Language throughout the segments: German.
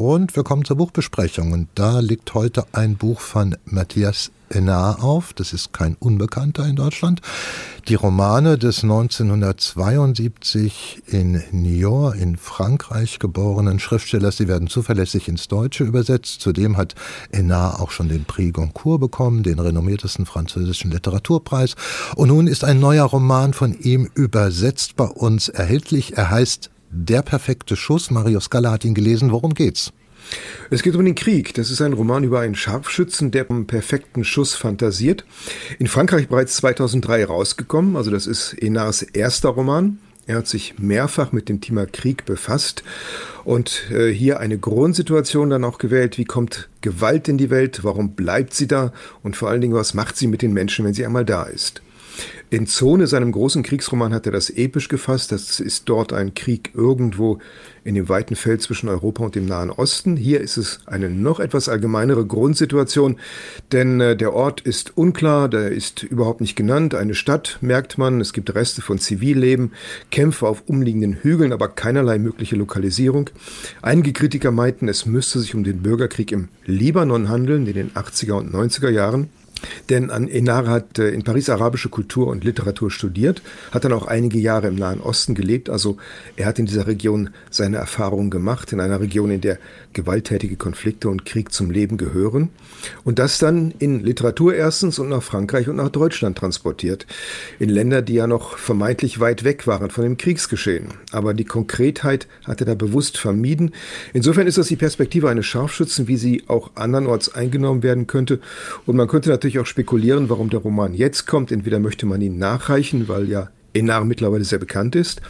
Und wir kommen zur Buchbesprechung. Und da liegt heute ein Buch von Matthias Enar auf. Das ist kein Unbekannter in Deutschland. Die Romane des 1972 in Niort in Frankreich geborenen Schriftstellers, sie werden zuverlässig ins Deutsche übersetzt. Zudem hat Enar auch schon den Prix Goncourt bekommen, den renommiertesten französischen Literaturpreis. Und nun ist ein neuer Roman von ihm übersetzt bei uns erhältlich. Er heißt Der perfekte Schuss. Mario Scala hat ihn gelesen. Worum geht's? Es geht um den Krieg. Das ist ein Roman über einen Scharfschützen, der vom perfekten Schuss fantasiert. In Frankreich bereits 2003 rausgekommen. Also das ist Enars erster Roman. Er hat sich mehrfach mit dem Thema Krieg befasst und äh, hier eine Grundsituation dann auch gewählt. Wie kommt Gewalt in die Welt? Warum bleibt sie da? Und vor allen Dingen, was macht sie mit den Menschen, wenn sie einmal da ist? In Zone, seinem großen Kriegsroman, hat er das episch gefasst. Das ist dort ein Krieg irgendwo in dem weiten Feld zwischen Europa und dem Nahen Osten. Hier ist es eine noch etwas allgemeinere Grundsituation, denn äh, der Ort ist unklar, der ist überhaupt nicht genannt. Eine Stadt, merkt man, es gibt Reste von Zivilleben, Kämpfe auf umliegenden Hügeln, aber keinerlei mögliche Lokalisierung. Einige Kritiker meinten, es müsste sich um den Bürgerkrieg im Libanon handeln, in den 80er und 90er Jahren. Denn Enar hat äh, in Paris arabische Kultur und Literatur studiert, hat dann auch einige Jahre im Nahen Osten gelebt. Also er hat in dieser Region seine Erfahrungen gemacht, in einer Region, in der gewalttätige Konflikte und Krieg zum Leben gehören. Und das dann in Literatur erstens und nach Frankreich und nach Deutschland transportiert. In Länder, die ja noch vermeintlich weit weg waren von dem Kriegsgeschehen. Aber die Konkretheit hat er da bewusst vermieden. Insofern ist das die Perspektive eines Scharfschützen, wie sie auch andernorts eingenommen werden könnte. Und man könnte natürlich auch spekulieren, warum der Roman jetzt kommt. Entweder möchte man ihn nachreichen, weil ja Enar mittlerweile sehr bekannt ist,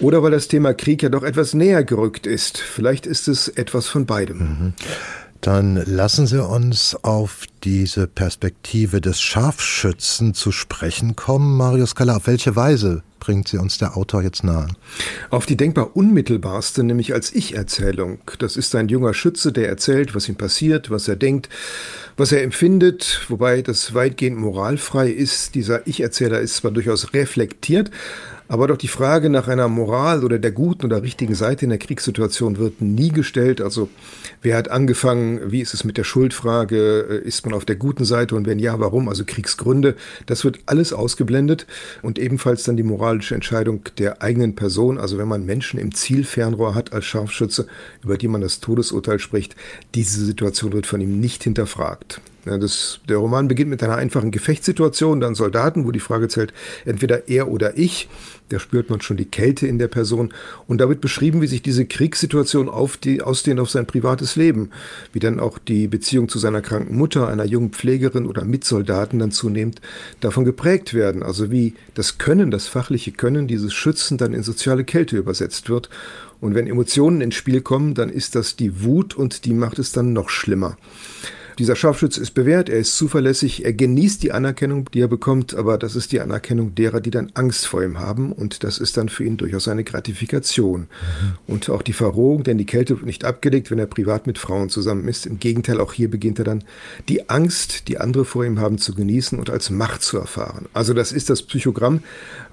oder weil das Thema Krieg ja doch etwas näher gerückt ist. Vielleicht ist es etwas von beidem. Mhm. Dann lassen Sie uns auf diese Perspektive des Scharfschützen zu sprechen kommen. Mario Scala, auf welche Weise bringt sie uns der Autor jetzt nahe? Auf die denkbar unmittelbarste, nämlich als Ich-Erzählung. Das ist ein junger Schütze, der erzählt, was ihm passiert, was er denkt, was er empfindet, wobei das weitgehend moralfrei ist. Dieser Ich-Erzähler ist zwar durchaus reflektiert, aber doch die Frage nach einer Moral oder der guten oder richtigen Seite in der Kriegssituation wird nie gestellt. Also wer hat angefangen, wie ist es mit der Schuldfrage, äh, ist man auf der guten Seite und wenn ja, warum? Also Kriegsgründe, das wird alles ausgeblendet und ebenfalls dann die moralische Entscheidung der eigenen Person. Also wenn man Menschen im Zielfernrohr hat als Scharfschütze, über die man das Todesurteil spricht, diese Situation wird von ihm nicht hinterfragt. Ja, das, der Roman beginnt mit einer einfachen Gefechtssituation, dann Soldaten, wo die Frage zählt, entweder er oder ich. Da spürt man schon die Kälte in der Person. Und da wird beschrieben, wie sich diese Kriegssituation auf die, ausdehnt auf sein privates Leben. Wie dann auch die Beziehung zu seiner kranken Mutter, einer jungen Pflegerin oder Mitsoldaten dann zunehmend davon geprägt werden. Also wie das Können, das fachliche Können dieses Schützen dann in soziale Kälte übersetzt wird. Und wenn Emotionen ins Spiel kommen, dann ist das die Wut und die macht es dann noch schlimmer. Dieser Scharfschütze ist bewährt, er ist zuverlässig, er genießt die Anerkennung, die er bekommt, aber das ist die Anerkennung derer, die dann Angst vor ihm haben und das ist dann für ihn durchaus eine Gratifikation. Und auch die Verrohung, denn die Kälte wird nicht abgelegt, wenn er privat mit Frauen zusammen ist. Im Gegenteil, auch hier beginnt er dann die Angst, die andere vor ihm haben, zu genießen und als Macht zu erfahren. Also das ist das Psychogramm,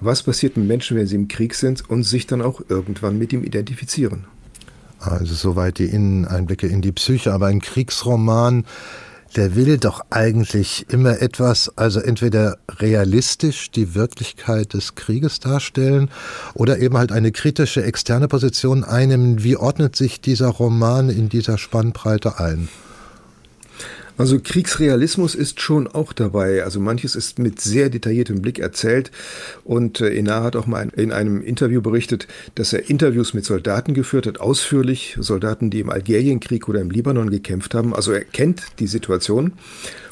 was passiert mit Menschen, wenn sie im Krieg sind und sich dann auch irgendwann mit ihm identifizieren. Also soweit die Inneneinblicke in die Psyche, aber ein Kriegsroman, der will doch eigentlich immer etwas, also entweder realistisch die Wirklichkeit des Krieges darstellen oder eben halt eine kritische externe Position einnehmen. Wie ordnet sich dieser Roman in dieser Spannbreite ein? Also Kriegsrealismus ist schon auch dabei. Also manches ist mit sehr detailliertem Blick erzählt. Und äh, Enar hat auch mal in einem Interview berichtet, dass er Interviews mit Soldaten geführt hat, ausführlich. Soldaten, die im Algerienkrieg oder im Libanon gekämpft haben. Also er kennt die Situation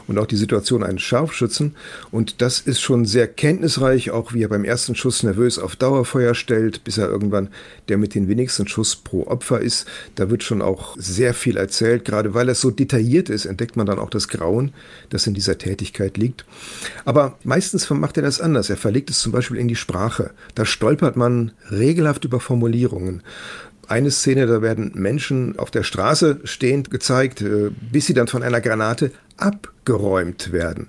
und auch die Situation eines Scharfschützen. Und das ist schon sehr kenntnisreich, auch wie er beim ersten Schuss nervös auf Dauerfeuer stellt, bis er irgendwann der mit den wenigsten Schuss pro Opfer ist. Da wird schon auch sehr viel erzählt. Gerade weil es so detailliert ist, entdeckt man dann auch das Grauen, das in dieser Tätigkeit liegt. Aber meistens macht er das anders. Er verlegt es zum Beispiel in die Sprache. Da stolpert man regelhaft über Formulierungen eine Szene, da werden Menschen auf der Straße stehend gezeigt, äh, bis sie dann von einer Granate abgeräumt werden.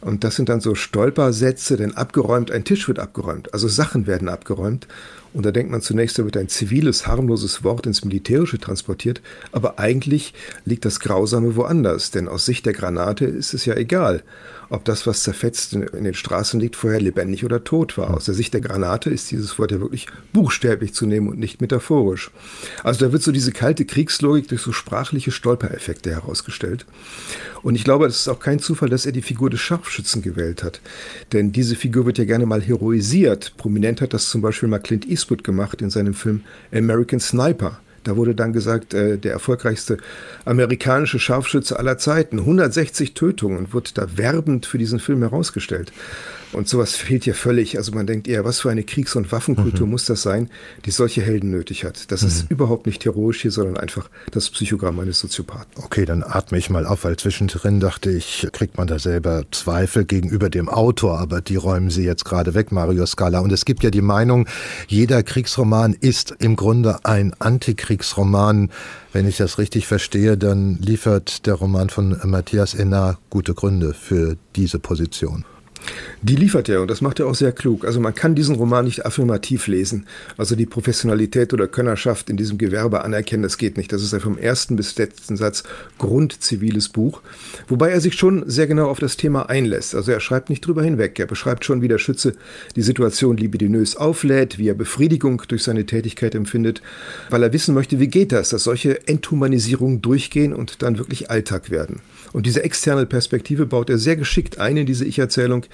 Und das sind dann so Stolpersätze, denn abgeräumt, ein Tisch wird abgeräumt, also Sachen werden abgeräumt. Und da denkt man zunächst, da wird ein ziviles, harmloses Wort ins Militärische transportiert, aber eigentlich liegt das Grausame woanders, denn aus Sicht der Granate ist es ja egal, ob das, was zerfetzt in den Straßen liegt, vorher lebendig oder tot war. Aus der Sicht der Granate ist dieses Wort ja wirklich buchstäblich zu nehmen und nicht metaphorisch. Also da wird so diese kalte Kriegslogik durch so sprachliche Stolpereffekte herausgestellt. Und ich glaube, es ist auch kein Zufall, dass er die Figur des Scharfschützen gewählt hat. Denn diese Figur wird ja gerne mal heroisiert. Prominent hat das zum Beispiel mal Clint Eastwood gemacht in seinem Film American Sniper. Da wurde dann gesagt, äh, der erfolgreichste amerikanische Scharfschütze aller Zeiten, 160 Tötungen, wird da werbend für diesen Film herausgestellt. Und sowas fehlt hier völlig. Also man denkt eher, was für eine Kriegs- und Waffenkultur mhm. muss das sein, die solche Helden nötig hat. Das mhm. ist überhaupt nicht heroisch hier, sondern einfach das Psychogramm eines Soziopathen. Okay, dann atme ich mal auf, weil zwischendrin dachte ich, kriegt man da selber Zweifel gegenüber dem Autor, aber die räumen Sie jetzt gerade weg, Mario Scala. Und es gibt ja die Meinung, jeder Kriegsroman ist im Grunde ein Antikriegsroman. Wenn ich das richtig verstehe, dann liefert der Roman von Matthias Enna gute Gründe für diese Position. Die liefert er und das macht er auch sehr klug. Also man kann diesen Roman nicht affirmativ lesen. Also die Professionalität oder Könnerschaft in diesem Gewerbe anerkennen, das geht nicht. Das ist ein vom ersten bis letzten Satz grundziviles Buch. Wobei er sich schon sehr genau auf das Thema einlässt. Also er schreibt nicht drüber hinweg. Er beschreibt schon, wie der Schütze die Situation libidinös auflädt, wie er Befriedigung durch seine Tätigkeit empfindet, weil er wissen möchte, wie geht das, dass solche Enthumanisierungen durchgehen und dann wirklich Alltag werden. Und diese externe Perspektive baut er sehr geschickt ein in diese Ich-Erzählung.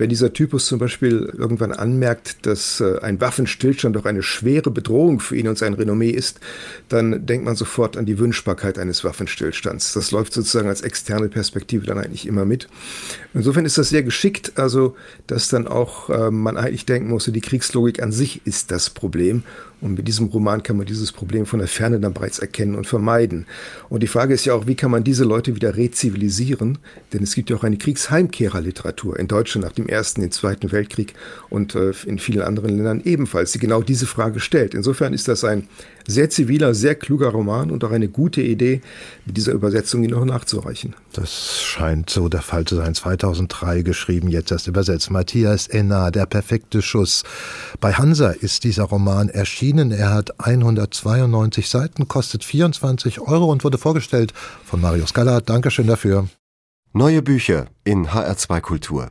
Wenn dieser Typus zum Beispiel irgendwann anmerkt, dass äh, ein Waffenstillstand doch eine schwere Bedrohung für ihn und sein Renommee ist, dann denkt man sofort an die Wünschbarkeit eines Waffenstillstands. Das läuft sozusagen als externe Perspektive dann eigentlich immer mit. Insofern ist das sehr geschickt, also dass dann auch äh, man eigentlich denken musste, die Kriegslogik an sich ist das Problem und mit diesem Roman kann man dieses Problem von der Ferne dann bereits erkennen und vermeiden. Und die Frage ist ja auch, wie kann man diese Leute wieder rezivilisieren? Denn es gibt ja auch eine Kriegsheimkehrerliteratur in Deutschland nach dem Ersten, den Zweiten Weltkrieg und äh, in vielen anderen Ländern ebenfalls, die genau diese Frage stellt. Insofern ist das ein sehr ziviler, sehr kluger Roman und auch eine gute Idee, mit dieser Übersetzung ihn noch nachzureichen. Das scheint so der Fall zu sein. 2003 geschrieben, jetzt erst übersetzt. Matthias Enna, Der perfekte Schuss. Bei Hansa ist dieser Roman erschienen. Er hat 192 Seiten, kostet 24 Euro und wurde vorgestellt von Mario Scala. Dankeschön dafür. Neue Bücher in HR2 Kultur.